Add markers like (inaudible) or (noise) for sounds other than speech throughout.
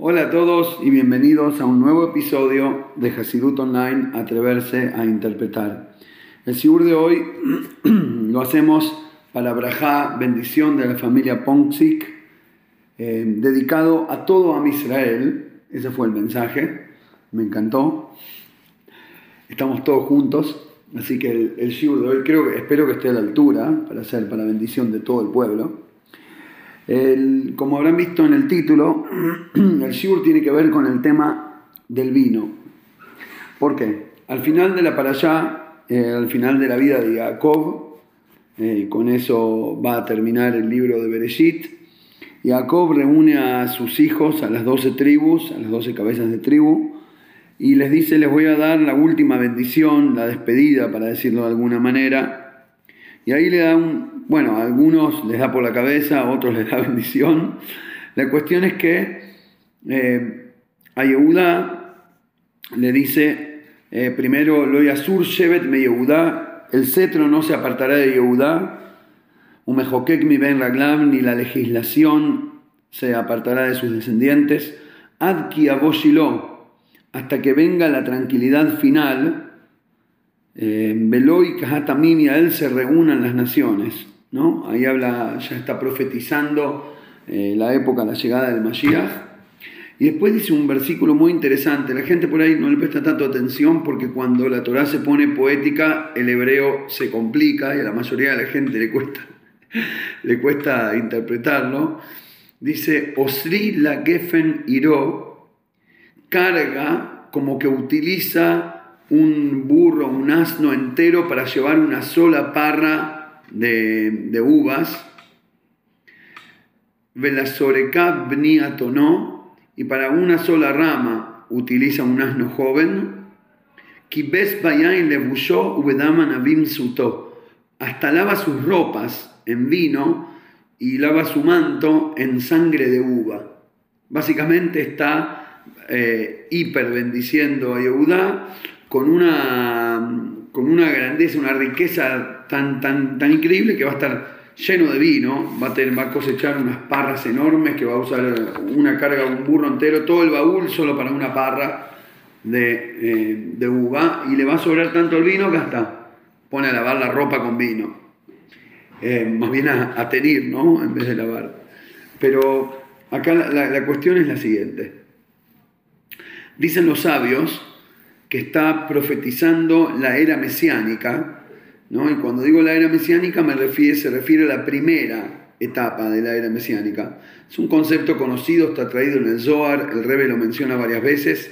Hola a todos y bienvenidos a un nuevo episodio de Hasidut Online Atreverse a Interpretar. El Sigur de hoy (clears throat) lo hacemos para Brajá, bendición de la familia Ponksik, eh, dedicado a todo Am Israel. Ese fue el mensaje, me encantó. Estamos todos juntos, así que el, el de hoy creo espero que esté a la altura para ser para bendición de todo el pueblo como habrán visto en el título, (clears throat) el Shur tiene que ver con el tema del vino. ¿Por qué? Al final de la para eh, al final de la vida de Jacob, eh, con eso va a terminar el libro de Bereshit, Jacob reúne a sus hijos, a las doce tribus, a las doce cabezas de tribu, y les dice, les voy a dar la última bendición, la despedida, para decirlo de alguna manera. Y ahí le da un, bueno, a algunos les da por la cabeza, a otros les da (laughs) bendición. La cuestión es que eh, a Yehuda le dice, eh, primero, lo Yasur Shevet me Yehuda, el cetro no se apartará de Yehuda, Umejokek mi ben Raglam, ni la legislación se apartará de sus descendientes, Adki Aboshilo, hasta que venga la tranquilidad final, eh, Beloy Kahatamim y a él se reúnan las naciones. ¿No? Ahí habla, ya está profetizando eh, la época, la llegada del Mashiach. Y después dice un versículo muy interesante. La gente por ahí no le presta tanto atención porque cuando la Torah se pone poética, el hebreo se complica y a la mayoría de la gente le cuesta, (laughs) le cuesta interpretarlo. Dice, Osri la Gefen Iro carga como que utiliza un burro, un asno entero para llevar una sola parra de, uvas, Velasorekab Bniatonó, y para una sola rama utiliza un asno joven, Kibes Bayain le Ubedaman Abim Suto, hasta lava sus ropas en vino y lava su manto en sangre de uva. Básicamente está eh, hiper bendiciendo a Yehudá con una, con una grandeza, una riqueza tan, tan, tan increíble que va a estar lleno de vino, va a, tener, va a cosechar unas parras enormes, que va a usar una carga, un burro entero, todo el baúl solo para una parra de, eh, uva, y le va a sobrar tanto el vino que hasta pone a lavar la ropa con vino. Eh, más bien a, a, tenir, ¿no? En vez de lavar. Pero acá la, la cuestión es la siguiente. Dicen los sabios que está profetizando la era mesiánica, y cuando digo la era mesiánica me refiere, se refiere a la primera etapa de la era mesiánica. Es un concepto conocido, está traído en el Zohar, el Rebe lo menciona varias veces,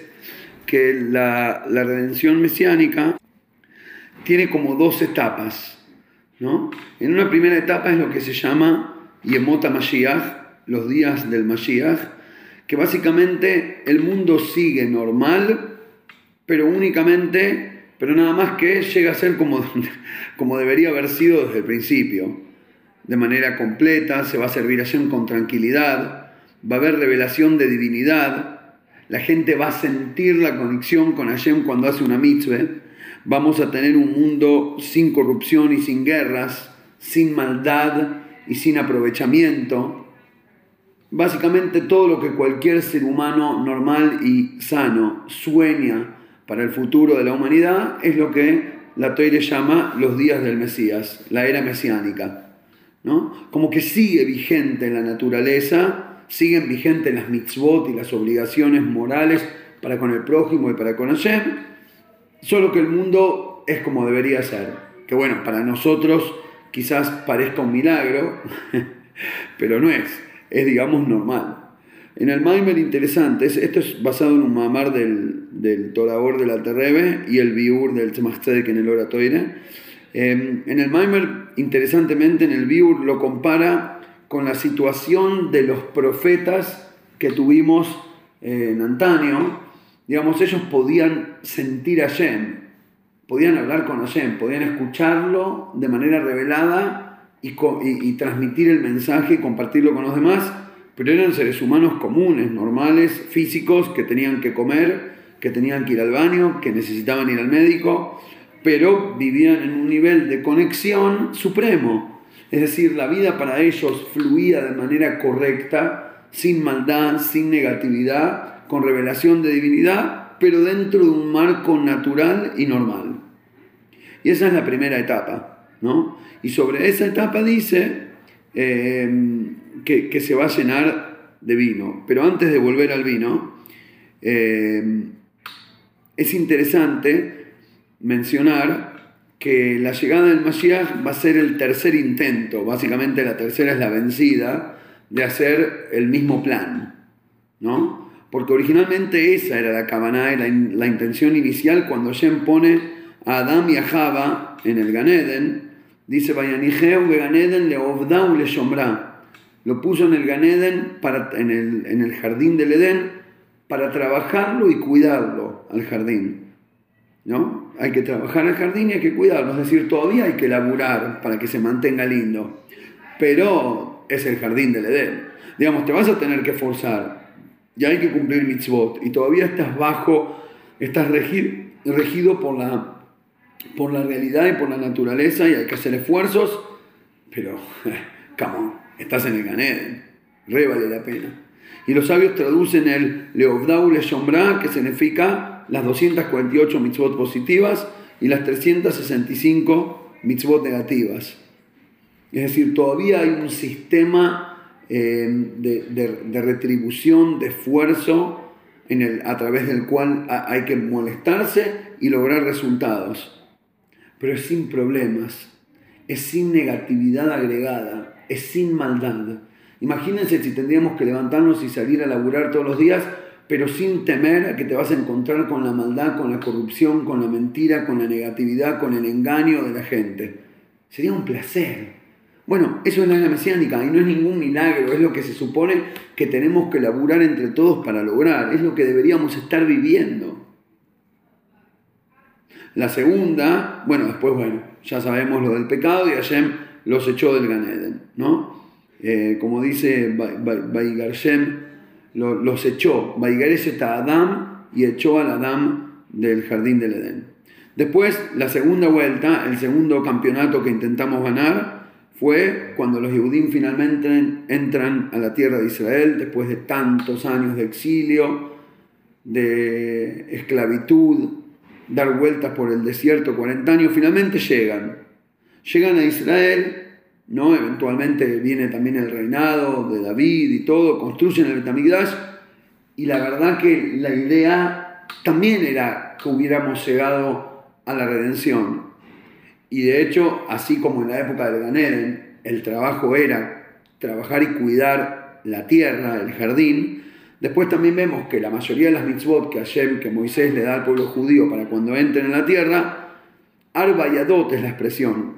que la, redención mesiánica tiene como dos etapas. ¿no? En una primera etapa es lo que se llama Yemota Mashiach, los días del Mashiach, que básicamente el mundo sigue normal, pero únicamente pero nada más que llega a ser como, (laughs) como debería haber sido desde el principio, de manera completa, se va a servir a con tranquilidad, va a haber revelación de divinidad, la gente va a sentir la conexión con Hashem cuando hace una mitzvah, vamos a tener un mundo sin corrupción y sin guerras, sin maldad y sin aprovechamiento. Básicamente todo lo que cualquier ser humano normal y sano sueña para el futuro de la humanidad es lo que la Toire llama los días del Mesías, la era mesiánica. ¿no? Como que sigue vigente en la naturaleza, siguen vigentes las mitzvot y las obligaciones morales para con el prójimo y para con Hashem, solo que el mundo es como debería ser. Que bueno, para nosotros quizás parezca un milagro, (laughs) pero no es, es digamos normal. En el Maimer interesante, esto es basado en un mamar del, del del Alterrebe y el Biur del Tzemach en el Oratoire. Em, en el Maimer, interesantemente, en el Biur lo compara con la situación de los profetas que tuvimos eh, en antaño. Digamos, ellos podían sentir a Hashem, podían hablar con Hashem, podían escucharlo de manera revelada y, y transmitir el mensaje y compartirlo con los demás pero eran seres humanos comunes, normales, físicos, que tenían que comer, que tenían que ir al baño, que necesitaban ir al médico, pero vivían en un nivel de conexión supremo. Es decir, la vida para ellos fluía de manera correcta, sin maldad, sin negatividad, con revelación de divinidad, pero dentro de un marco natural y normal. Y esa es la primera etapa, ¿no? Y sobre esa etapa dice eh, que, se va a llenar de vino. Pero antes de volver al vino, eh, es interesante mencionar que la llegada del Mashiach va a ser el tercer intento, básicamente la tercera es la vencida, de hacer el mismo plan, ¿no? Porque originalmente esa era la cabana y la, intención inicial cuando Shem pone a Adán y a Java en el Ganeden, dice Vayanijeu Ganeden le Ovdau le Shombra. Lo puso en el Ganeden, en, el, en el jardín del Edén, para trabajarlo y cuidarlo al jardín. ¿no? Hay que trabajar el jardín y hay que cuidarlo, es decir, todavía hay que laburar para que se mantenga lindo, pero es el jardín del Edén. Digamos, te vas a tener que forzar, ya hay que cumplir mitzvot y todavía estás bajo, estás regido, por, la, por la realidad y por la naturaleza y hay que hacer esfuerzos, pero, (laughs) come estás en el Ganeden, re vale la pena. Y los sabios traducen el Leovdau Le que significa las 248 mitzvot positivas y las 365 mitzvot negativas. Es decir, todavía hay un sistema eh, de, retribución, de esfuerzo, a través del cual hay que molestarse y lograr resultados. Pero es sin problemas, es sin negatividad agregada, es sin maldad. Imagínense si tendríamos que levantarnos y salir a laburar todos los días pero sin temer a que te vas a encontrar con la maldad, con la corrupción, con la mentira, con la negatividad, con el engaño de la gente. Sería un placer. Bueno, eso es la era mesiánica y no es ningún milagro, es lo que se supone que tenemos que laburar entre todos para lograr, es lo que deberíamos estar viviendo. La segunda, bueno, después, bueno, ya sabemos lo del pecado y Hashem los echó del Ganeden, ¿no? Eh, como dice Baigarshem, los echó, a Adam y echó al Adam del jardín del Edén. Después, la segunda vuelta, el segundo campeonato que intentamos ganar, fue cuando los Yehudim finalmente entran a la tierra de Israel después de tantos años de exilio, de esclavitud, dar vueltas por el desierto 40 años, finalmente llegan. Llegan a Israel ¿no? Eventualmente viene también el reinado de David y todo, construyen el Betamigdash, y la verdad que la idea también era que hubiéramos llegado a la redención. Y de hecho, así como en la época del Ganeden, el trabajo era trabajar y cuidar la tierra, el jardín, después también vemos que la mayoría de las mitzvot que Hashem, que Moisés le da al pueblo judío para cuando entren en la tierra, Arba y Adot es la expresión,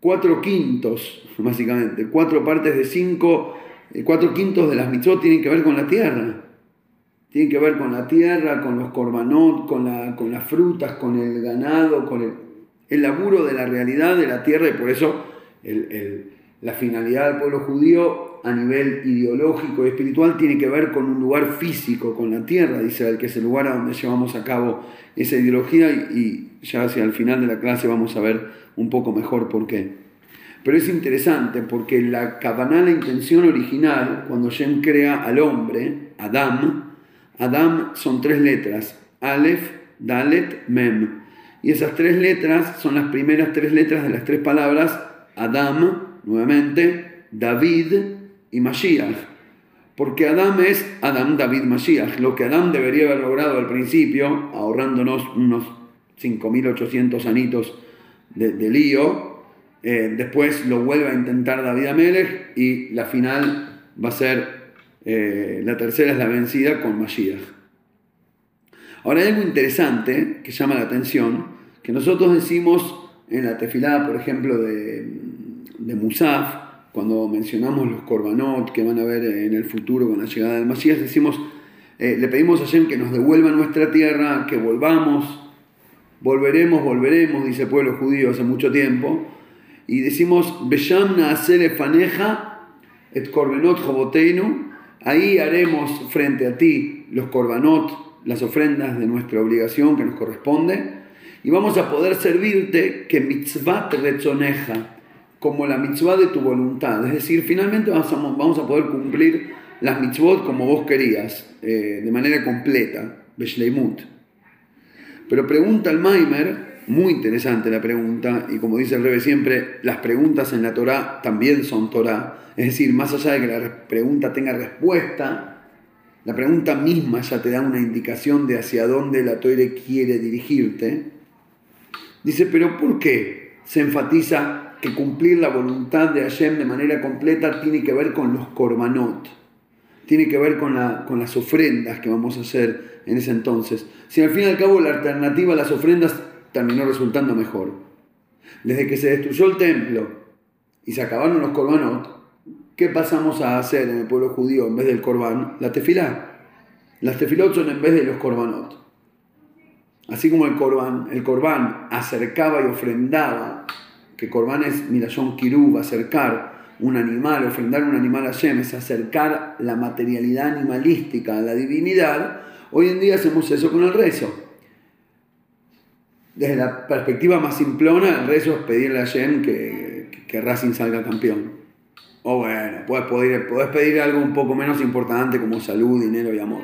cuatro quintos, básicamente, cuatro partes de cinco, eh, cuatro quintos de las mitzvot tienen que ver con la tierra. Tienen que ver con la tierra, con los corbanot, con, la, con las frutas, con el ganado, con el, el, laburo de la realidad de la tierra y por eso la finalidad del pueblo judío a nivel ideológico y espiritual tiene que ver con un lugar físico, con la tierra, dice el que es el lugar a donde llevamos a cabo esa ideología y, ya hacia el final de la clase vamos a ver un poco mejor por qué. Pero es interesante porque la cabana, la intención original, cuando Shem crea al hombre, Adam, Adam son tres letras, Aleph, Dalet, Mem. Y esas tres letras son las primeras tres letras de las tres palabras Adam, nuevamente, David y Mashiach. Porque Adam es Adam, David, Mashiach. Lo que Adam debería haber logrado al principio, ahorrándonos unos 5.800 anitos de, lío. Eh, después lo vuelve a intentar David Amelech y la final va a ser, eh, la tercera es la vencida con Mashiach. Ahora hay algo interesante que llama la atención, que nosotros decimos en la tefilada, por ejemplo, de, de Musaf, cuando mencionamos los korbanot que van a ver en el futuro con la llegada del Mashiach, decimos, eh, le pedimos a Hashem que nos devuelva nuestra tierra, que volvamos Volveremos, volveremos, dice el pueblo judío hace mucho tiempo. Y decimos, Besham faneja et korbenot joboteinu. Ahí haremos frente a ti los korbanot, las ofrendas de nuestra obligación que nos corresponde. Y vamos a poder servirte que mitzvah retzoneja, como la mitzvah de tu voluntad. Es decir, finalmente vamos a, poder cumplir las mitzvot como vos querías, eh, de manera completa, Beshleimut. Pero pregunta el Maimer, muy interesante la pregunta, y como dice el Rebe siempre, las preguntas en la Torah también son Torah, es decir, más allá de que la pregunta tenga respuesta, la pregunta misma ya te da una indicación de hacia dónde la Torah quiere dirigirte. Dice, pero ¿por qué se enfatiza que cumplir la voluntad de Hashem de manera completa tiene que ver con los korbanot? Tiene que ver con, la, con las ofrendas que vamos a hacer en ese entonces. Si al fin y al cabo la alternativa a las ofrendas terminó resultando mejor. Desde que se destruyó el templo y se acabaron los korbanot, ¿qué pasamos a hacer en el pueblo judío en vez del korban? La tefilá. Las tefilot son en vez de los korbanot. Así como el korban, el korban acercaba y ofrendaba, que korban es Mirayón Kirub, acercar un animal, ofrendar un animal a Shem, es acercar la materialidad animalística a la divinidad, hoy en día hacemos eso con el rezo. Desde la perspectiva más simplona, el rezo es pedirle a Shem que, que Racing salga campeón. O bueno, puedes pedir, puedes pedir algo un poco menos importante como salud, dinero y amor.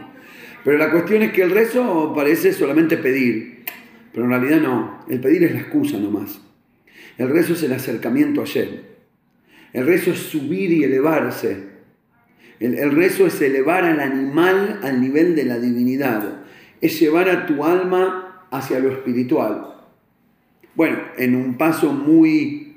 Pero la cuestión es que el rezo parece solamente pedir, pero en realidad no, el pedir es la excusa nomás. El rezo es el acercamiento a Shem. El rezo es subir y elevarse. El, rezo es elevar al animal al nivel de la divinidad. Es llevar a tu alma hacia lo espiritual. Bueno, en un paso muy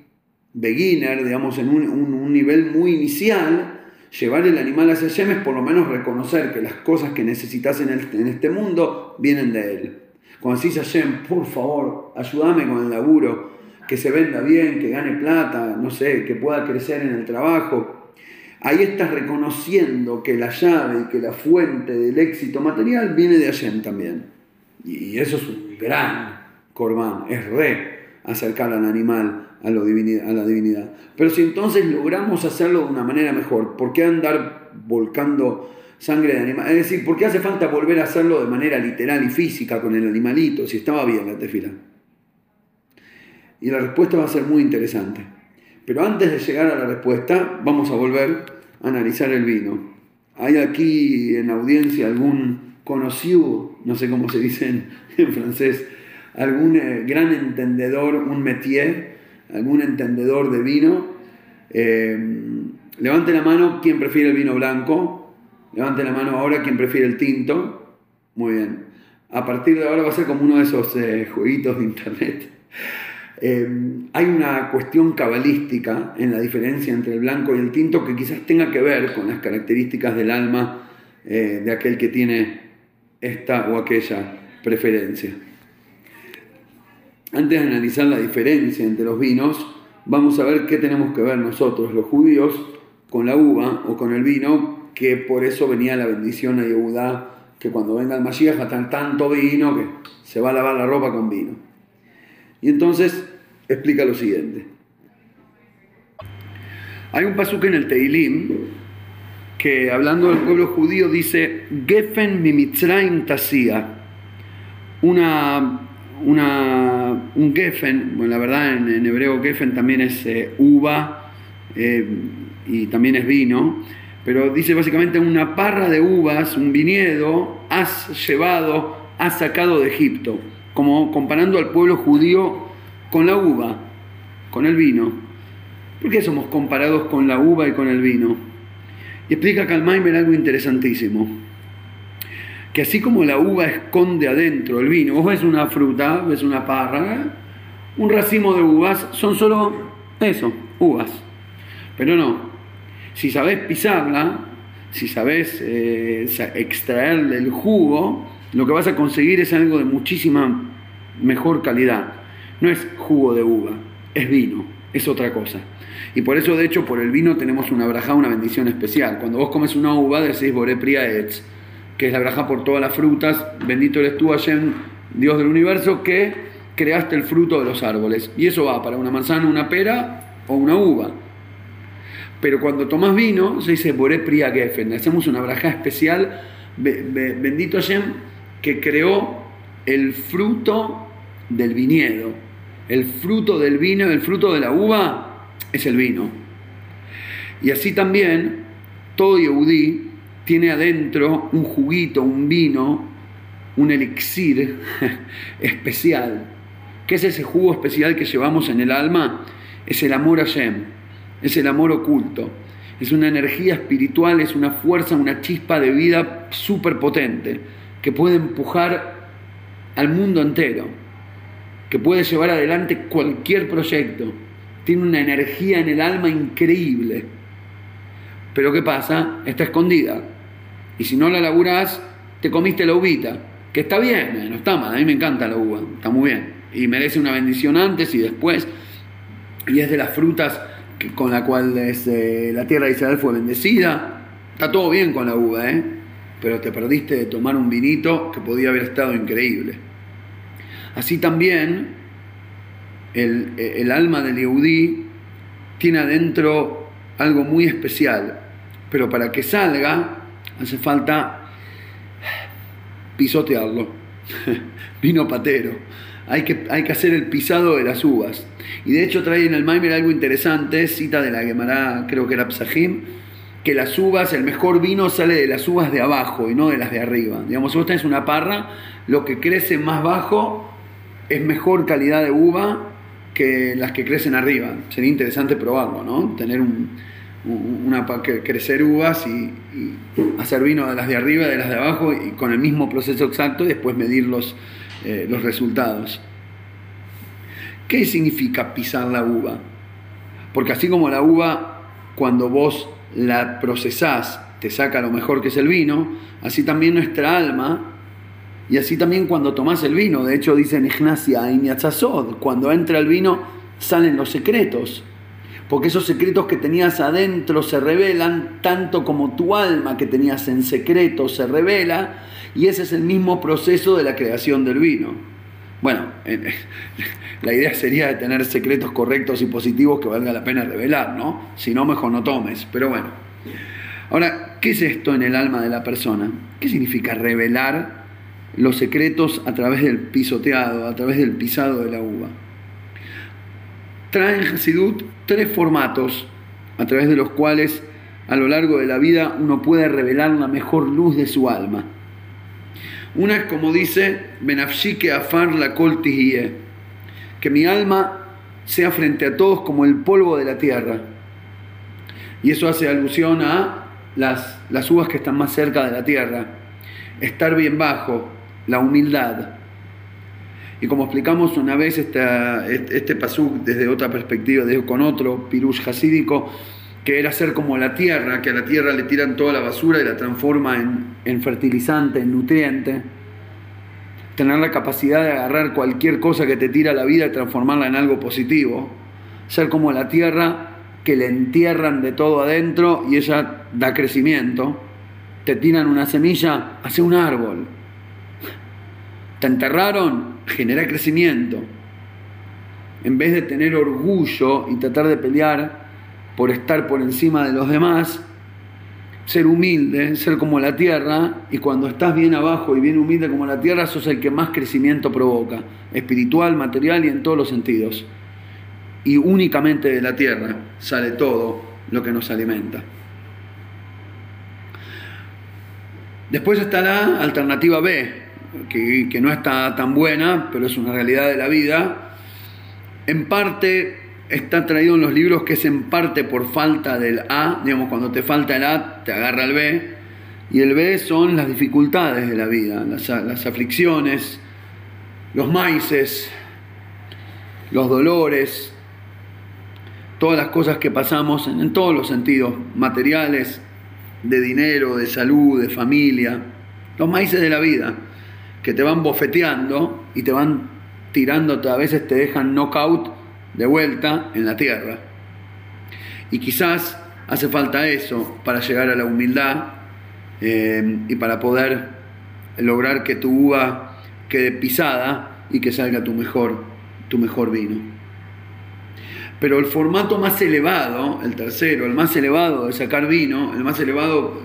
beginner, digamos, en un, nivel muy inicial, llevar el animal hacia Hashem es por lo menos reconocer que las cosas que necesitas en, este mundo vienen de Él. Cuando decís a por favor, ayúdame con el laburo, que se venda bien, que gane plata, no sé, que pueda crecer en el trabajo. Ahí estás reconociendo que la llave y que la fuente del éxito material viene de Hashem también. Y eso es un gran corbán, es re acercar al animal a, lo divinidad, a la divinidad. Pero si entonces logramos hacerlo de una manera mejor, ¿por qué andar volcando sangre de animal? Es decir, ¿por qué hace falta volver a hacerlo de manera literal y física con el animalito si estaba bien la tefila? Y la respuesta va a ser muy interesante. Pero antes de llegar a la respuesta, vamos a volver a analizar el vino. ¿Hay aquí en la audiencia algún conocido, no sé cómo se dice (laughs) en, francés, algún eh, gran entendedor, un métier, algún entendedor de vino? Eh, levante la mano quien prefiere el vino blanco. Levante la mano ahora quien prefiere el tinto. Muy bien. A partir de ahora va a ser como uno de esos eh, jueguitos de internet. Eh, hay una cuestión cabalística en la diferencia entre el blanco y el tinto que quizás tenga que ver con las características del alma eh, de aquel que tiene esta o aquella preferencia. Antes de analizar la diferencia entre los vinos, vamos a ver qué tenemos que ver nosotros, los judíos, con la uva o con el vino, que por eso venía la bendición a Yehudá, que cuando venga el Mashiach va a tanto vino que se va a lavar la ropa con vino. Y entonces explica lo siguiente. Hay un pasuque en el Teilim que hablando del pueblo judío dice Gefen mimitzraim tasia. Una, una, un Gefen, bueno, la verdad en, en hebreo Gefen también es eh, uva eh, y también es vino, pero dice básicamente una parra de uvas, un viñedo, has llevado, has sacado de Egipto como comparando al pueblo judío con la uva, con el vino. ¿Por qué somos comparados con la uva y con el vino? Y explica Kalmaimer algo interesantísimo. Que así como la uva esconde adentro el vino, vos ves una fruta, ves una parra, un racimo de uvas, son solo eso, uvas. Pero no, si sabés pisarla, si sabés eh, extraerle el jugo, lo que vas a conseguir es algo de muchísima mejor calidad. No es jugo de uva, es vino, es otra cosa. Y por eso, de hecho, por el vino tenemos una braja, una bendición especial. Cuando vos comes una uva, decís Boré Priaetz, que es la braja por todas las frutas. Bendito eres tú, Hashem, Dios del universo, que creaste el fruto de los árboles. Y eso va para una manzana, una pera o una uva. Pero cuando tomas vino, se dice Boré Priya Geffen. Hacemos una braja especial. Bendito Hashem, que creó el fruto del viñedo. El fruto del vino, el fruto de la uva es el vino. Y así también todo Yehudí tiene adentro un juguito, un vino, un elixir (laughs) especial. ¿Qué es ese jugo especial que llevamos en el alma? Es el amor a Shem, es el amor oculto, es una energía espiritual, es una fuerza, una chispa de vida súper potente que puede empujar al mundo entero, que puede llevar adelante cualquier proyecto. Tiene una energía en el alma increíble. Pero ¿qué pasa? Está escondida. Y si no la laburás, te comiste la uvita que está bien, eh, no está mal, a mí me encanta la uva, está muy bien, y merece una bendición antes y después, y es de las frutas con la cual eh, la tierra de Israel fue bendecida, está todo bien con la uva, ¿eh? pero te perdiste de tomar un vinito que podía haber estado increíble. Así también el, alma del Yehudí tiene adentro algo muy especial, pero para que salga hace falta pisotearlo. (laughs) Vino patero. Hay que, hay que hacer el pisado de las uvas. Y de hecho trae en el Maimer algo interesante, cita de la Gemara, creo que era Psahim, que las uvas, el mejor vino sale de las uvas de abajo y no de las de arriba. Digamos, si vos tenés una parra, lo que crece más bajo es mejor calidad de uva que las que crecen arriba. Sería interesante probarlo, ¿no? Tener un, una, crecer uvas y, hacer vino de las de arriba y de las de abajo y con el mismo proceso exacto y después medir los, eh, los resultados. ¿Qué significa pisar la uva? Porque así como la uva, cuando vos la procesás, te saca lo mejor que es el vino, así también nuestra alma, y así también cuando tomás el vino, de hecho dicen Ignacia cuando entra el vino salen los secretos porque esos secretos que tenías adentro se revelan tanto como tu alma que tenías en secreto se revela, y ese es el mismo proceso de la creación del vino. Bueno, la idea sería de tener secretos correctos y positivos que valga la pena revelar, ¿no? Si no, mejor no tomes, pero bueno. Ahora, ¿qué es esto en el alma de la persona? ¿Qué significa revelar los secretos a través del pisoteado, a través del pisado de la uva? trae en Hasidut tres formatos a través de los cuales a lo largo de la vida uno puede revelar la mejor luz de su alma. Una es como dice Benafshike Afar la que mi alma sea frente a todos como el polvo de la tierra. Y eso hace alusión a las, las uvas que están más cerca de la tierra. Estar bien bajo, la humildad. Y como explicamos una vez este, este pasuk desde otra perspectiva, con otro pirush hasídico, que era ser como la tierra, que a la tierra le tiran toda la basura y la transforma en, en fertilizante, en nutriente. Tener la capacidad de agarrar cualquier cosa que te tira la vida y transformarla en algo positivo. Ser como la tierra que le entierran de todo adentro y ella da crecimiento. Te tiran una semilla, hace un árbol. Te enterraron, genera crecimiento. En vez de tener orgullo y tratar de pelear por estar por encima de los demás, ser humilde, ser como la tierra, y cuando estás bien abajo y bien humilde como la tierra, sos el que más crecimiento provoca, espiritual, material y en todos los sentidos. Y únicamente de la tierra sale todo lo que nos alimenta. Después está la alternativa B, que, no está tan buena, pero es una realidad de la vida. En parte está traído en los libros que es en parte por falta del A, digamos, cuando te falta el A, te agarra el B, y el B son las dificultades de la vida, las, las aflicciones, los maices, los dolores, todas las cosas que pasamos en, en todos los sentidos, materiales, de dinero, de salud, de familia, los maíces de la vida que te van bofeteando y te van tirando, a veces te dejan knockout de vuelta en la tierra. Y quizás hace falta eso para llegar a la humildad eh, y para poder lograr que tu uva quede pisada y que salga tu mejor, tu mejor vino. Pero el formato más elevado, el tercero, el más elevado de sacar vino, el más elevado,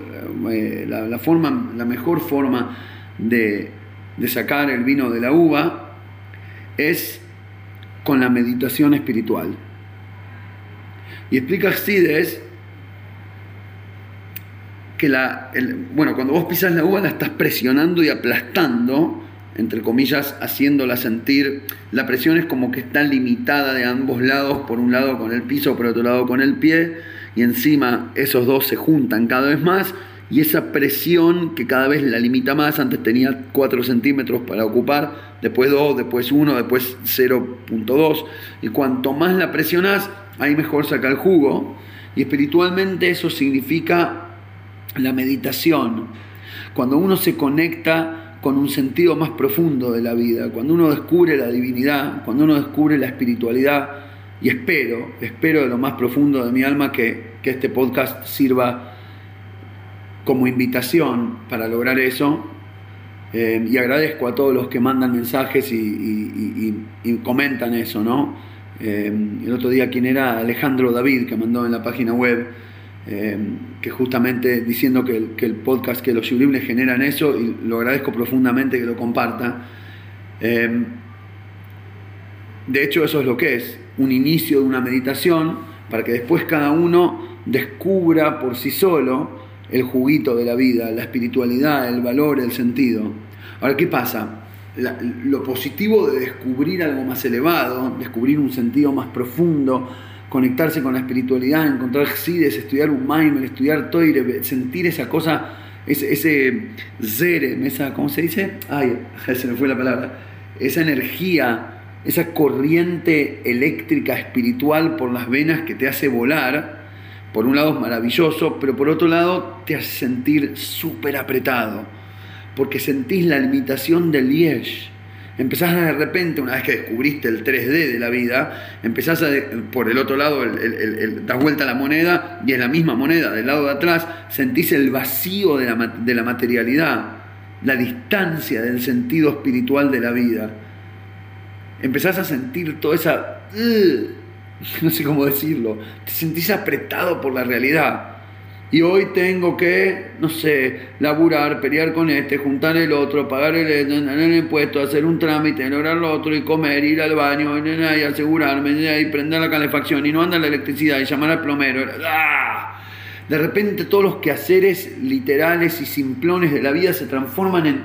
eh, la, forma, la mejor forma de, de sacar el vino de la uva es con la meditación espiritual. Y explica Cides que la, bueno, cuando vos pisas la uva la estás presionando y aplastando, entre comillas, haciéndola sentir, la presión es como que está limitada de ambos lados, por un lado con el piso, por otro lado con el pie, y encima esos dos se juntan cada vez más, y esa presión que cada vez la limita más, antes tenía 4 centímetros para ocupar, después 2, después 1, después 0.2, y cuanto más la presionas, ahí mejor saca el jugo, y espiritualmente eso significa la meditación. Cuando uno se conecta con un sentido más profundo de la vida, cuando uno descubre la divinidad, cuando uno descubre la espiritualidad, y espero, espero de lo más profundo de mi alma que, este podcast sirva como invitación para lograr eso. Eh, y agradezco a todos los que mandan mensajes y, comentan eso, ¿no? el otro día, quien era Alejandro David, que mandó en la página web, que justamente diciendo que el, podcast, que los sublimes generan eso, y lo agradezco profundamente que lo comparta. de hecho, eso es lo que es, un inicio de una meditación para que después cada uno descubra por sí solo el juguito de la vida, la espiritualidad, el valor, el sentido. Ahora, ¿qué pasa? lo positivo de descubrir algo más elevado, descubrir un sentido más profundo, conectarse con la espiritualidad, encontrar Xides, estudiar un estudiar Toire, sentir esa cosa, ese, ese esa, ¿cómo se dice? Ay, (laughs) se me fue la palabra. Esa energía, esa corriente eléctrica espiritual por las venas que te hace volar, por un lado es maravilloso, pero por otro lado te hace sentir súper apretado porque sentís la limitación del Liege. Empezás de repente, una vez que descubriste el 3D de la vida, empezás a, por el otro lado, das vuelta a la moneda y es la misma moneda, del lado de atrás, sentís el vacío de la, de la materialidad, la distancia del sentido espiritual de la vida. Empezás a sentir toda esa... (laughs) no sé cómo decirlo, te sentís apretado por la realidad y hoy tengo que, no sé, laburar, pelear con este, juntar el otro, pagar el, el impuesto, hacer un trámite, lograr lo otro y comer, ir al baño y asegurarme y prender la calefacción y no anda la electricidad y llamar al plomero. ¡Ah! De repente todos los quehaceres literales y simplones de la vida se transforman en,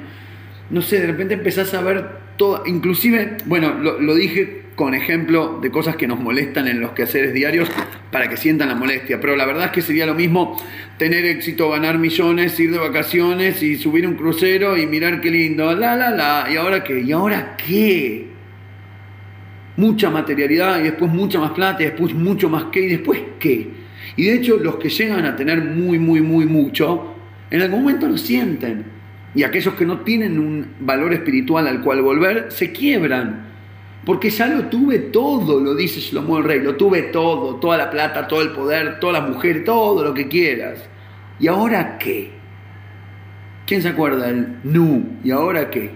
no sé, de repente empezás a ver inclusive, bueno, lo, lo dije con ejemplo de cosas que nos molestan en los quehaceres diarios para que sientan la molestia. Pero la verdad es que sería lo mismo tener éxito, ganar millones, ir de vacaciones y subir un crucero y mirar qué lindo, la, la, la. ¿Y ahora qué? ¿Y ahora qué? Mucha materialidad y después mucha más plata y después mucho más qué y después qué. Y de hecho los que llegan a tener muy, muy, muy mucho, en algún momento lo sienten. Y aquellos que no tienen un valor espiritual al cual volver, se quiebran porque ya lo tuve todo, lo dice Shlomo el Rey, lo tuve todo, toda la plata, todo el poder, toda la mujer, todo lo que quieras. ¿Y ahora qué? ¿Quién se acuerda del Nu? ¿Y ahora qué?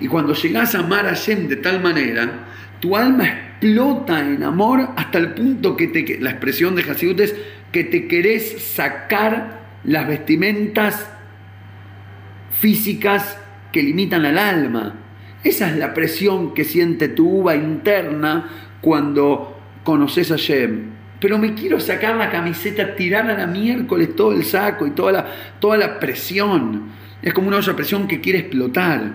Y cuando llegas a amar a Hashem de tal manera, tu alma explota en amor hasta el punto que te, la expresión de Hasidut es que te querés sacar las vestimentas físicas que limitan al alma esa es la presión que siente tu uva interna cuando conoces a Shem. Pero me quiero sacar la camiseta, tirar a la miércoles todo el saco y toda la, toda la presión. Es como una olla presión que quiere explotar.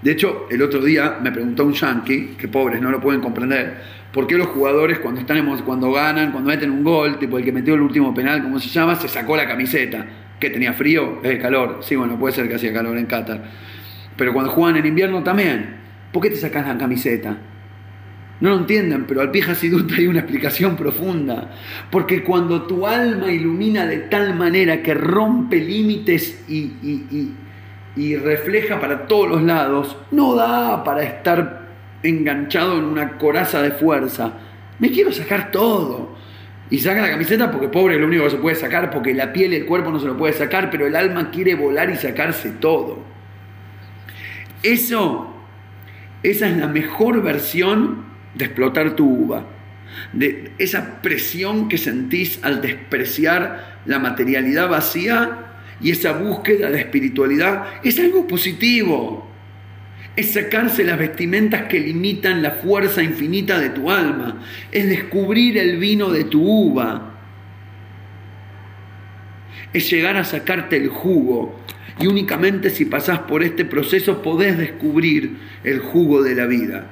De hecho, el otro día me preguntó un yankee, que pobres no lo pueden comprender, por qué los jugadores cuando, están, cuando ganan, cuando meten un gol, tipo el que metió el último penal, como se llama, se sacó la camiseta. ¿Que tenía frío? Es calor. Sí, bueno, puede ser que hacía calor en Qatar. Pero cuando juegan en invierno también. ¿Por qué te sacas la camiseta? No lo entienden, pero al pija Sidut hay una explicación profunda. Porque cuando tu alma ilumina de tal manera que rompe límites y, refleja para todos los lados, no da para estar enganchado en una coraza de fuerza. Me quiero sacar todo. Y saca la camiseta porque pobre es lo único que se puede sacar, porque la piel y el cuerpo no se lo puede sacar, pero el alma quiere volar y sacarse todo. Eso, esa es la mejor versión de explotar tu uva. De esa presión que sentís al despreciar la materialidad vacía y esa búsqueda de espiritualidad es algo positivo. Es sacarse las vestimentas que limitan la fuerza infinita de tu alma. Es descubrir el vino de tu uva. es llegar a sacarte el jugo. Y únicamente si pasás por este proceso podés descubrir el jugo de la vida.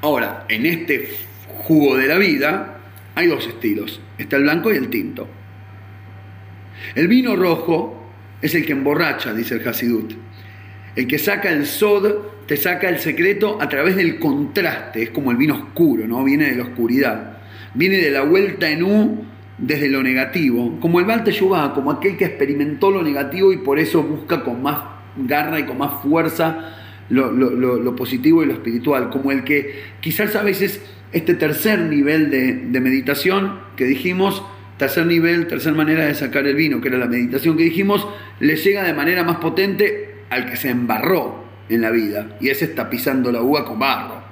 Ahora, en este jugo de la vida hay dos estilos. Está el blanco y el tinto. El vino rojo es el que emborracha, dice el Hasidut. El que saca el sod, te saca el secreto a través del contraste. Es como el vino oscuro, ¿no? Viene de la oscuridad. Viene de la vuelta en U desde lo negativo. Como el Balte como aquel que experimentó lo negativo y por eso busca con más garra y con más fuerza lo, positivo y lo espiritual. Como el que quizás a veces este tercer nivel de meditación que dijimos tercer nivel, tercera manera de sacar el vino, que era la meditación que dijimos, le llega de manera más potente al que se embarró en la vida, y ese está pisando la uva con barro.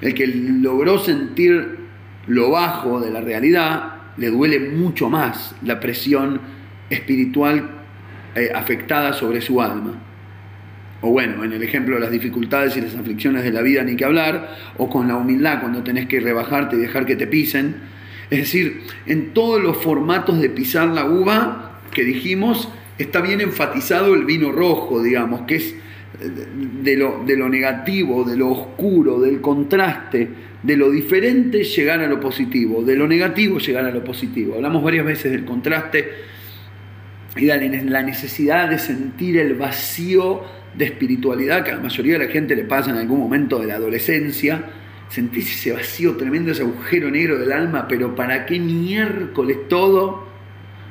El que logró sentir lo bajo de la realidad, le duele mucho más la presión espiritual eh, afectada sobre su alma. O bueno, en el ejemplo de las dificultades y las aflicciones de la vida, ni que hablar, o con la humildad cuando tenés que rebajarte y dejar que te pisen, es decir, en todos los formatos de pisar la uva que dijimos, está bien enfatizado el vino rojo, digamos, que es de lo, de lo negativo, de lo oscuro, del contraste, de lo diferente llegar a lo positivo, de lo negativo llegar a lo positivo. Hablamos varias veces del contraste y de la necesidad de sentir el vacío de espiritualidad que a la mayoría de la gente le pasa en algún momento de la adolescencia sentís ese vacío tremendo, ese agujero negro del alma, pero ¿para qué miércoles todo?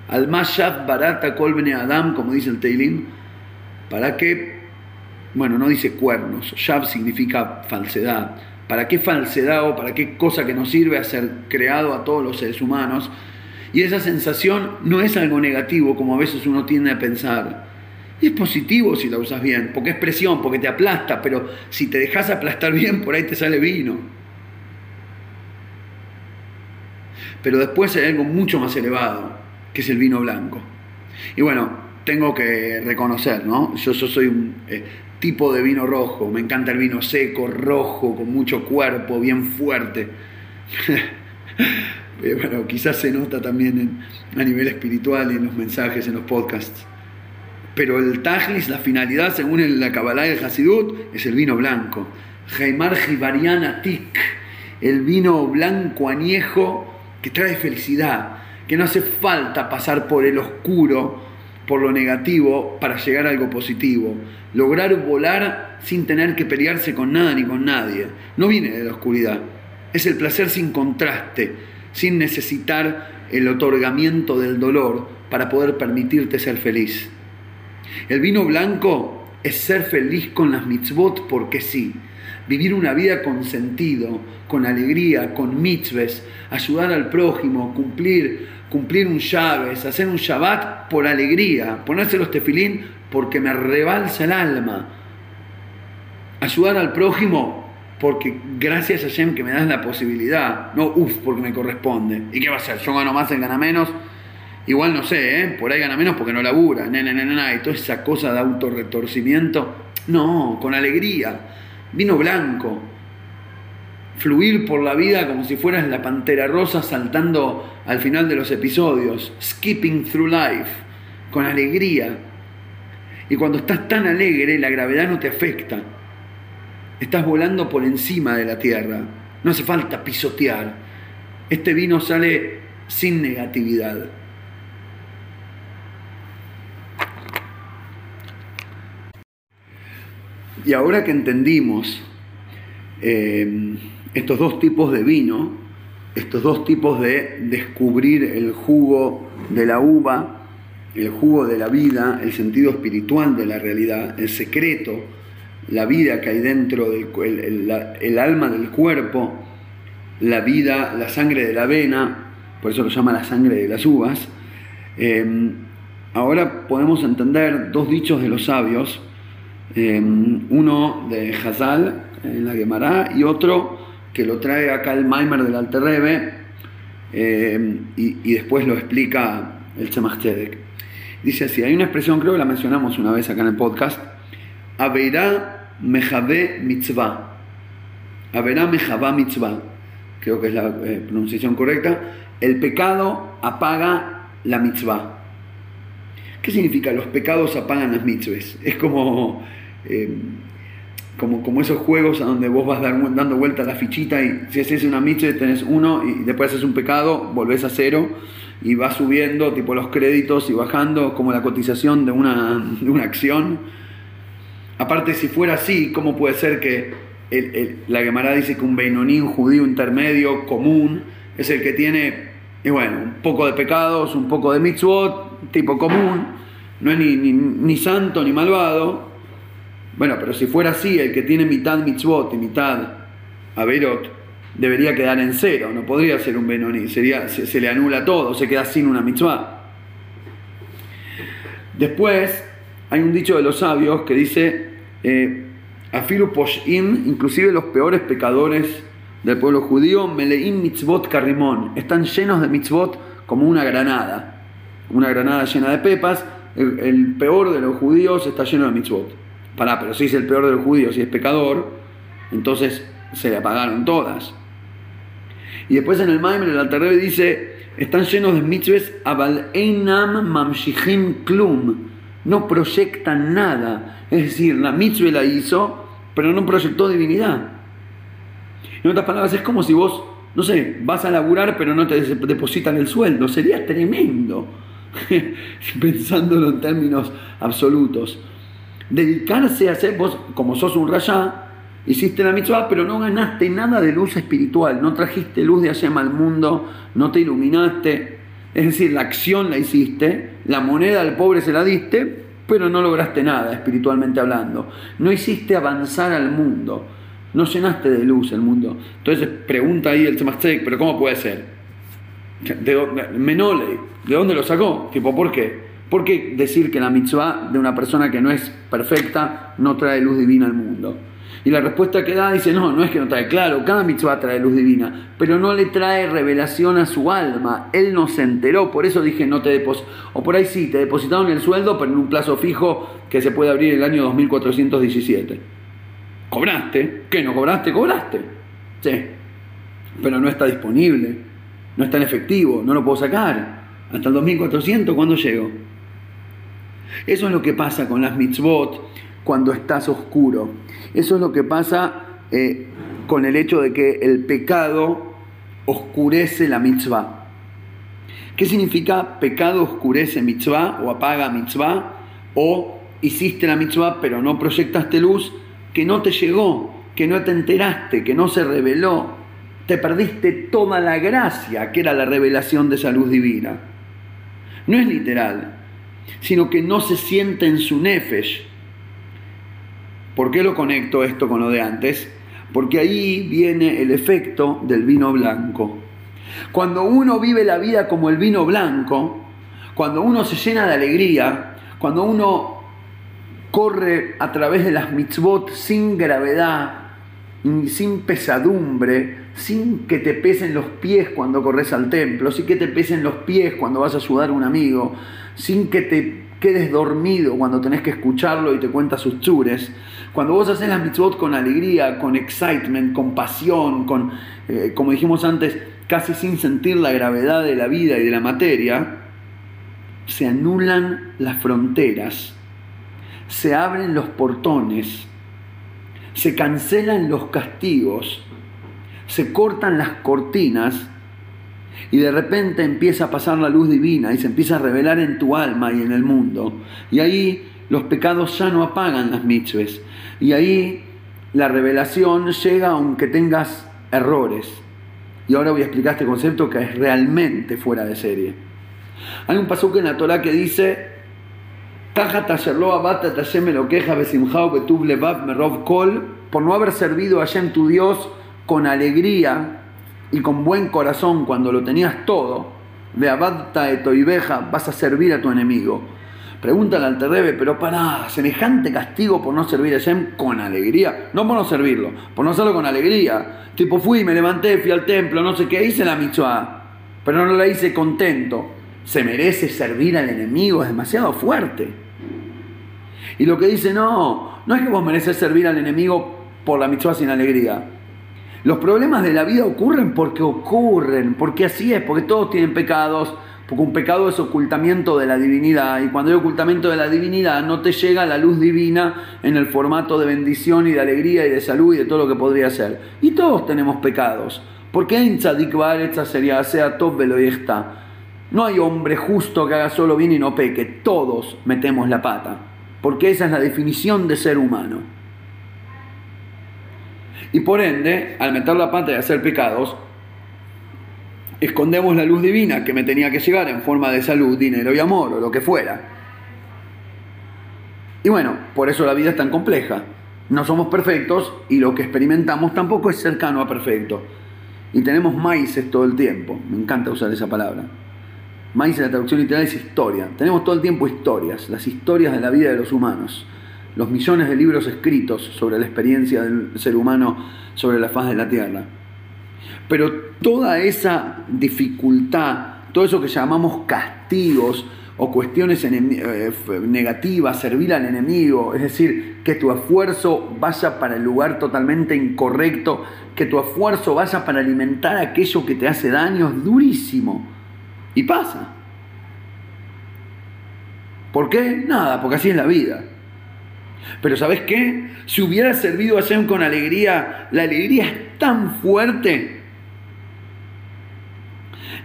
Al Mashab Barata Kolbene Adam, como dice el Teilim, ¿para qué? Bueno, no dice cuernos, Shab significa falsedad. ¿Para qué falsedad o para qué cosa que nos sirve a ser creado a todos los seres humanos? Y esa sensación no es algo negativo, como a veces uno tiende a pensar. Y es positivo si la usas bien, porque es presión, porque te aplasta, pero si te dejas aplastar bien, por ahí te sale vino. Pero después hay algo mucho más elevado, que es el vino blanco. Y bueno, tengo que reconocer, ¿no? Yo, soy un eh, tipo de vino rojo, me encanta el vino seco, rojo, con mucho cuerpo, bien fuerte. (laughs) bueno, quizás se nota también a nivel espiritual y en los mensajes, en los podcasts pero el tajlis, la finalidad, según la Kabbalah y el Hasidut, es el vino blanco. Jaimar Jibariana Tik, el vino blanco añejo que trae felicidad, que no hace falta pasar por el oscuro, por lo negativo, para llegar a algo positivo. Lograr volar sin tener que pelearse con nada ni con nadie. No viene de la oscuridad. Es el placer sin contraste, sin necesitar el otorgamiento del dolor para poder permitirte ser feliz. El vino blanco es ser feliz con las mitzvot porque sí. Vivir una vida con sentido, con alegría, con mitzvahs, ayudar al prójimo, cumplir, cumplir un llaves, hacer un Shabbat por alegría, ponerse los tefilín porque me rebalsa el alma. Ayudar al prójimo porque gracias a Shem que me das la posibilidad, no uff porque me corresponde. ¿Y qué va a ser? Yo gano más, él gana menos Igual no sé, ¿eh? por ahí gana menos porque no labura, y toda esa cosa de autorretorcimiento. No, con alegría, vino blanco, fluir por la vida como si fueras la pantera rosa saltando al final de los episodios, skipping through life, con alegría. Y cuando estás tan alegre, la gravedad no te afecta. Estás volando por encima de la tierra. No hace falta pisotear. Este vino sale sin negatividad. Y ahora que entendimos eh, estos dos tipos de vino, estos dos tipos de descubrir el jugo de la uva, el jugo de la vida, el sentido espiritual de la realidad, el secreto, la vida que hay dentro del el, alma del cuerpo, la vida, la sangre de la vena, por eso lo llama la sangre de las uvas. Eh, ahora podemos entender dos dichos de los sabios Em, uno de Hazal en la Gemara y otro que lo trae acá el Maimer del Alterrebe em, y, después lo explica el Tzemach Dice así, hay una expresión, creo que la mencionamos una vez acá en el podcast, Averá Mejabe Mitzvah. Averá Mejabá Mitzvah, creo que es la eh, pronunciación correcta, el pecado apaga la mitzvah. ¿Qué significa los pecados apagan las mitzvahs? Es como, eh, como, como esos juegos a donde vos vas dando vuelta la fichita y si haces una mitzvah tenés uno y después haces un pecado, volvés a cero y vas subiendo tipo los créditos y bajando como la cotización de una, (laughs) de una acción. Aparte, si fuera así, ¿cómo puede ser que la Gemara dice que un Beinoní, un judío intermedio, común, es el que tiene, y bueno, un poco de pecados, un poco de mitzvot, tipo común, no es ni, ni, santo ni malvado. Bueno, pero si fuera así, el que tiene mitad mitzvot y mitad averot, debería quedar en cero, no podría ser un Benoní, sería, se, le anula todo, se queda sin una mitzvah. Después hay un dicho de los sabios que dice, eh, Afilu Poshim, inclusive los peores pecadores del pueblo judío, Meleim mitzvot karimón, están llenos de mitzvot como una granada, una granada llena de pepas, el, peor de los judíos está lleno de mitzvot. Pará, pero si es el peor de los judíos y es pecador, entonces se le apagaron todas. Y después en el Maimer, el Altarrebe dice, están llenos de mitzvot, abal einam mamshihim klum, no proyectan nada es decir, la mitzvah la hizo, pero no proyectó divinidad. En otras palabras, es como si vos, no sé, vas a laburar pero no te depositan el sueldo. Sería tremendo, (laughs) pensándolo en términos absolutos. Dedicarse a hacer, vos como sos un rayá, hiciste la mitzvah, pero no ganaste nada de luz espiritual, no trajiste luz de Hashem al mundo, no te iluminaste. Es decir, la acción la hiciste, la moneda al pobre se la diste, pero no lograste nada espiritualmente hablando. No hiciste avanzar al mundo. No llenaste de luz el mundo. Entonces pregunta ahí el Tzemachtzek, pero ¿cómo puede ser? Menole, ¿de dónde lo sacó? Tipo, ¿por qué? ¿Por qué decir que la mitzvah de una persona que no es perfecta no trae luz divina al mundo? Y la respuesta que da dice, no, no es que no trae, claro, cada mitzvah trae luz divina, pero no le trae revelación a su alma. Él no se enteró, por eso dije no te deposito. O por ahí sí, te depositaron el sueldo, pero en un plazo fijo que se puede abrir el año 2417. ¿Cobraste? ¿Qué no cobraste? Cobraste. Sí. Pero no está disponible, no está en efectivo, no lo puedo sacar. Hasta el 2400, ¿cuándo llego? Eso es lo que pasa con las mitzvot cuando estás oscuro. Eso es lo que pasa eh, con el hecho de que el pecado oscurece la mitzvah. ¿Qué significa pecado oscurece mitzvah o apaga mitzvah? O hiciste la mitzvah pero no proyectaste luz, que no te llegó, que no te enteraste, que no se reveló. Te perdiste toda la gracia que era la revelación de esa luz divina. No es literal, sino que no se siente en su nefesh, ¿Por qué lo conecto esto con lo de antes? Porque ahí viene el efecto del vino blanco. Cuando uno vive la vida como el vino blanco, cuando uno se llena de alegría, cuando uno corre a través de las mitzvot sin gravedad, sin pesadumbre, sin que te pesen los pies cuando corres al templo, sin que te pesen los pies cuando vas a ayudar a un amigo, sin que te quedes dormido cuando tenés que escucharlo y te cuenta sus chures. Cuando vos haces las mitzvot con alegría, con excitement, con pasión, con, eh, como dijimos antes, casi sin sentir la gravedad de la vida y de la materia, se anulan las fronteras, se abren los portones, se cancelan los castigos, se cortan las cortinas y de repente empieza a pasar la luz divina y se empieza a revelar en tu alma y en el mundo. Y ahí los pecados ya no apagan las mitzvahs. Y ahí la revelación llega aunque tengas errores. Y ahora voy a explicar este concepto que es realmente fuera de serie. Hay un pasaje en la Torah que dice por no haber servido a Hashem tu Dios con alegría y con buen corazón cuando lo tenías todo, de abadta de toibeja, vas a servir a tu enemigo. Pregúntale al Terrebe, pero para, semejante castigo por no servir a Hashem con alegría. No por no servirlo, por no hacerlo con alegría. Tipo, fui, me levanté, fui al templo, no sé qué, hice la mitzvah, pero no la hice contento. Se merece servir al enemigo, es demasiado fuerte. Y lo que dice, no, no es que vos mereces servir al enemigo por la mitzvah sin alegría Los problemas de la vida ocurren porque ocurren, porque así es, porque todos tienen pecados, porque un pecado es ocultamiento de la divinidad y cuando hay ocultamiento de la divinidad no te llega la luz divina en el formato de bendición y de alegría y de salud y de todo lo que podría ser. Y todos tenemos pecados. porque en tzadik esta sería sea y está? No hay hombre justo que haga solo bien y no peque. Todos metemos la pata. Porque esa es la definición de ser humano. Y por ende, al meter la pata y hacer pecados, escondemos la luz divina que me tenía que llegar en forma de salud, dinero y amor o lo que fuera. Y bueno, por eso la vida es tan compleja. No somos perfectos y lo que experimentamos tampoco es cercano a perfecto. Y tenemos maíces todo el tiempo. Me encanta usar esa palabra. Maíz en la traducción literal es historia. Tenemos todo el tiempo historias, las historias de la vida de los humanos, los millones de libros escritos sobre la experiencia del ser humano sobre la faz de la tierra. Pero toda esa dificultad, todo eso que llamamos castigos o cuestiones eh, negativas, servir al enemigo, es decir, que tu esfuerzo vaya para el lugar totalmente incorrecto, que tu esfuerzo vaya para alimentar aquello que te hace daño, es durísimo. Y pasa. ¿Por qué? Nada, porque así es la vida. Pero ¿sabes qué? Si hubiera servido a Hashem con alegría, la alegría es tan fuerte.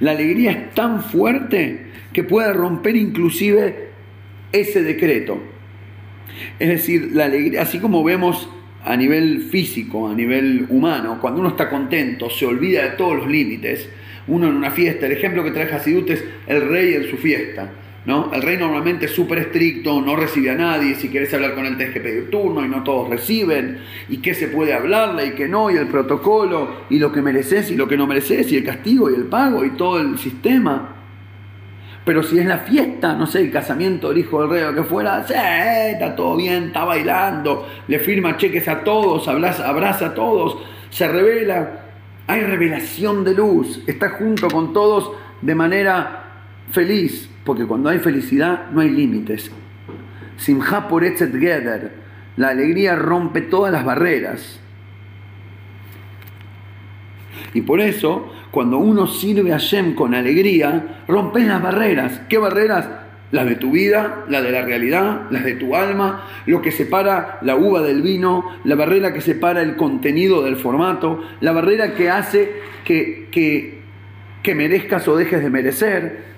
La alegría es tan fuerte que puede romper inclusive ese decreto. Es decir, la alegría, así como vemos a nivel físico, a nivel humano, cuando uno está contento, se olvida de todos los límites, uno en una fiesta, el ejemplo que trae Hasidut es el rey en su fiesta. ¿No? El rey normalmente es súper estricto, no recibe a nadie, si quieres hablar con él tenés que pedir turno y no todos reciben, y qué se puede hablarle y qué no, y el protocolo, y lo que mereces y lo que no mereces, y el castigo y el pago y todo el sistema. Pero si es la fiesta, no sé, el casamiento del hijo del rey o que fuera, sí, está todo bien, está bailando, le firma cheques a todos, abraza a todos, se revela, hay revelación de luz, está junto con todos de manera feliz, porque cuando hay felicidad no hay límites. Simha por together, la alegría rompe todas las barreras. Y por eso, cuando uno sirve a Shem con alegría, rompes las barreras. ¿Qué barreras? las de tu vida, las de la realidad, las de tu alma, lo que separa la uva del vino, la barrera que separa el contenido del formato, la barrera que hace que, que, merezcas o dejes de merecer,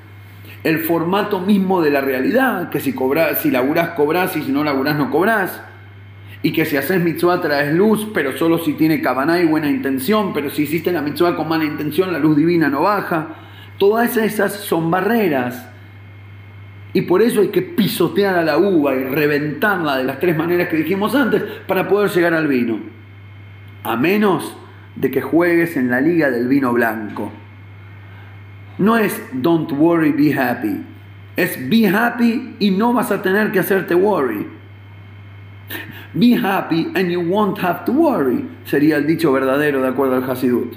el formato mismo de la realidad, que si, cobras, si laburás cobrás y si no laburás no cobrás, y que si haces mitzvah traes luz, pero solo si tiene cabana y buena intención, pero si hiciste la mitzvah con mala intención, la luz divina no baja. Todas esas son barreras y por eso hay que pisotear a la uva y reventarla de las tres maneras que dijimos antes para poder llegar al vino. A menos de que juegues en la liga del vino blanco. No es don't worry, be happy. Es be happy y no vas a tener que hacerte worry. Be happy and you won't have to worry, sería el dicho verdadero de acuerdo al Hasidut.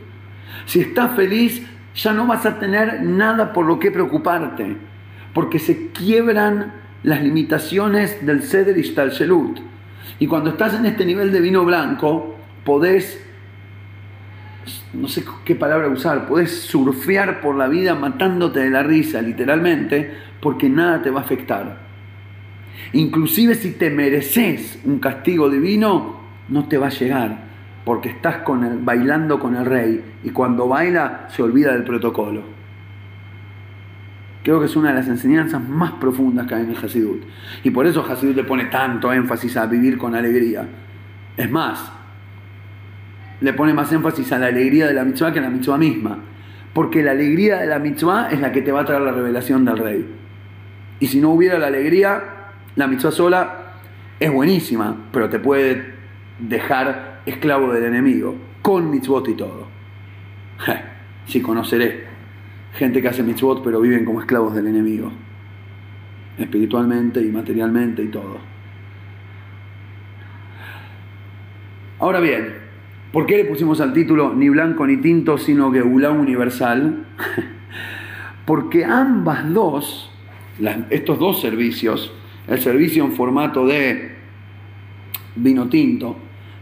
Si estás feliz, ya no vas a tener nada por lo que preocuparte porque se quiebran las limitaciones del Seder Ishtalshelut. Y cuando estás en este nivel de vino blanco, podés, no sé qué palabra usar, podés surfear por la vida matándote de la risa, literalmente, porque nada te va a afectar. Inclusive si te mereces un castigo divino, no te va a llegar, porque estás con el, bailando con el rey y cuando baila se olvida del protocolo. Creo que es una de las enseñanzas más profundas que hay en el Hasidut. Y por eso Hasidut le pone tanto énfasis a vivir con alegría. Es más, le pone más énfasis a la alegría de la mitzvah que a la mitzvah misma. Porque la alegría de la mitzvah es la que te va a traer la revelación del rey. Y si no hubiera la alegría, la mitzvah sola es buenísima, pero te puede dejar esclavo del enemigo, con mitzvot y todo. Si conoceré gente que hace mitzvot pero viven como esclavos del enemigo, espiritualmente y materialmente y todo. Ahora bien, ¿por qué le pusimos al título ni blanco ni tinto, sino Geulá universal? (laughs) Porque ambas dos, estos dos servicios, el servicio en formato de vino tinto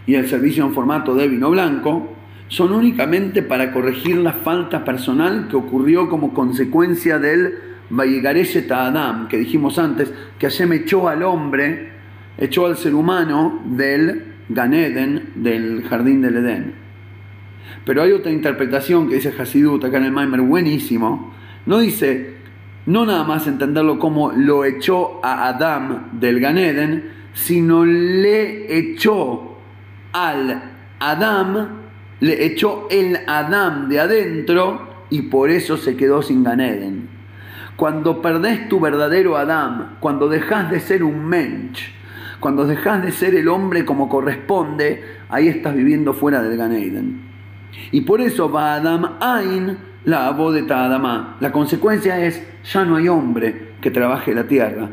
y el servicio en formato de vino blanco, son únicamente para corregir la falta personal que ocurrió como consecuencia del Vayigareshet Adam, que dijimos antes, que Hashem echó al hombre, echó al ser humano del Ganeden, del jardín del Edén. Pero hay otra interpretación que dice Hasidut acá en el Maimer, buenísimo. No dice, no nada más entenderlo como lo echó a Adam del Ganeden, sino le echó al Adam, le echó el Adam de adentro y por eso se quedó sin Ganeden. Cuando perdés tu verdadero Adam, cuando dejas de ser un mensch, cuando dejas de ser el hombre como corresponde, ahí estás viviendo fuera del Ganeden. Y por eso va Adam Ain, la de Adama. La consecuencia es, ya no hay hombre que trabaje la tierra.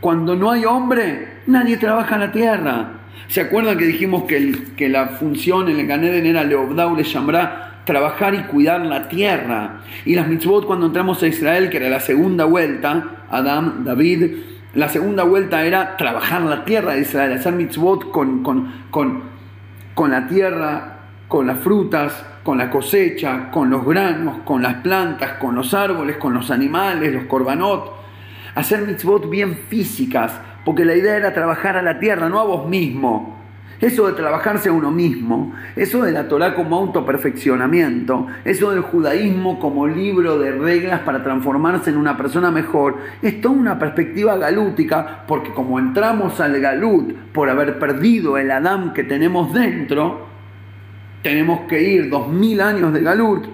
Cuando no hay hombre, nadie trabaja la tierra. ¿Se acuerdan que dijimos que, que la función en el Ganeden era Leobdau le llamará trabajar y cuidar la tierra? Y las mitzvot cuando entramos a Israel, que era la segunda vuelta, Adam, David, la segunda vuelta era trabajar la tierra de Israel, hacer mitzvot con, con, con, con la tierra, con las frutas, con la cosecha, con los granos, con las plantas, con los árboles, con los animales, los korbanot. Hacer mitzvot bien físicas, porque la idea era trabajar a la tierra, no a vos mismo. Eso de trabajarse a uno mismo, eso de la Torah como autoperfeccionamiento, eso del judaísmo como libro de reglas para transformarse en una persona mejor, es toda una perspectiva galútica, porque como entramos al galut por haber perdido el Adán que tenemos dentro, tenemos que ir dos mil años de Galut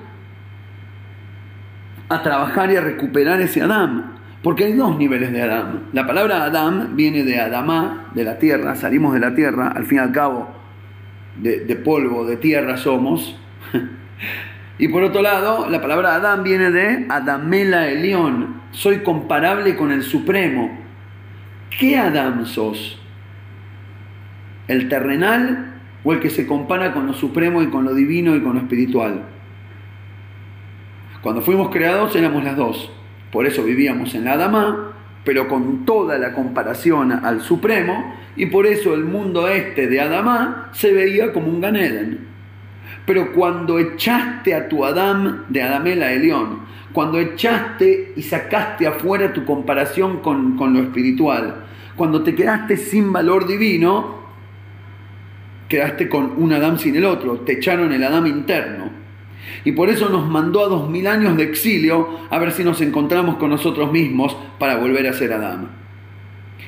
a trabajar y a recuperar ese Adán. Porque hay dos niveles de Adán. La palabra Adán viene de Adamá, de la tierra, salimos de la tierra, al fin y al cabo, de, de polvo, de tierra somos. (laughs) y por otro lado, la palabra Adán viene de Adamela Elión, soy comparable con el Supremo. ¿Qué Adán sos? ¿El terrenal o el que se compara con lo supremo y con lo divino y con lo espiritual. Cuando fuimos creados éramos las dos, por eso vivíamos en la Adama, pero con toda la comparación al supremo, y por eso el mundo este de Adamá se veía como un Ganeden. Pero cuando echaste a tu Adam de Adamela Elión, cuando echaste y sacaste afuera tu comparación con, con lo espiritual, cuando te quedaste sin valor divino, quedaste con un Adán sin el otro, te echaron el Adán interno. Y por eso nos mandó a dos mil años de exilio a ver si nos encontramos con nosotros mismos para volver a ser Adán.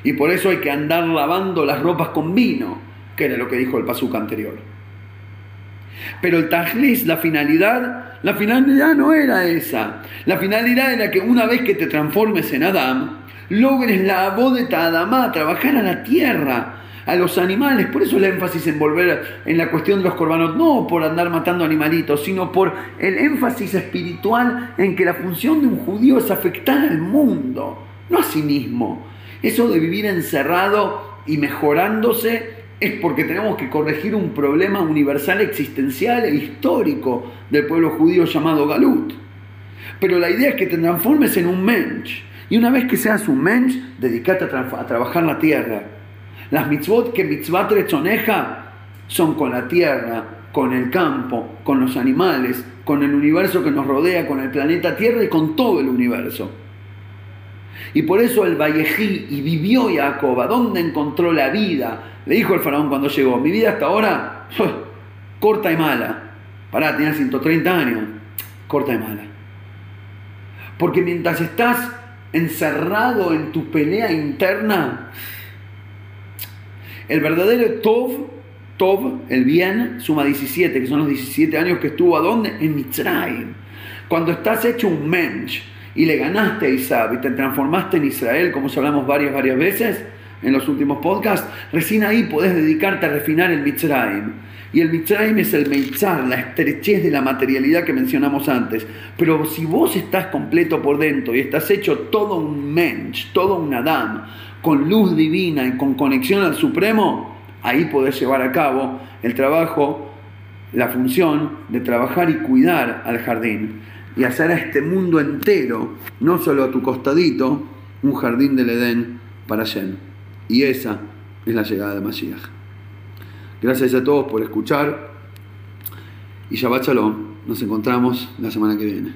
Y por eso hay que andar lavando las ropas con vino, que era lo que dijo el pasuca anterior. Pero el tajlis, la finalidad, la finalidad no era esa. La finalidad era que una vez que te transformes en Adán, logres la abodeta Adamá, trabajar a la tierra, a los animales. Por eso el énfasis en volver en la cuestión de los corbanos, no por andar matando animalitos, sino por el énfasis espiritual en que la función de un judío es afectar al mundo, no a sí mismo. Eso de vivir encerrado y mejorándose es porque tenemos que corregir un problema universal, existencial e histórico del pueblo judío llamado Galut. Pero la idea es que te transformes en un mensch. Y una vez que seas un mensch, dedícate a, a trabajar la tierra, las mitzvot que mitzvot rechoneja son con la tierra, con el campo, con los animales, con el universo que nos rodea, con el planeta Tierra y con todo el universo. Y por eso el Vallejí y vivió Jacob, ¿a dónde encontró la vida? Le dijo el faraón cuando llegó, mi vida hasta ahora, corta y mala. Pará, tenía 130 años, corta y mala. Porque mientras estás encerrado en tu pelea interna, el verdadero Tov, Tov, el bien, suma 17, que son los 17 años que estuvo a dónde? En Mitzrayim. Cuando estás hecho un mensch y le ganaste a Isab y te transformaste en Israel, como hablamos varias, varias veces en los últimos podcasts, recién ahí podés dedicarte a refinar el Mitzrayim. Y el Mitzrayim es el Meitzar, la estrechez de la materialidad que mencionamos antes. Pero si vos estás completo por dentro y estás hecho todo un mensch, todo un Adam, con luz divina y con conexión al Supremo, ahí podés llevar a cabo el trabajo, la función de trabajar y cuidar al jardín y hacer a este mundo entero, no solo a tu costadito, un jardín del Edén para Shem. Y esa es la llegada de Mashiach. Gracias a todos por escuchar y Shabbat Shalom. Nos encontramos la semana que viene.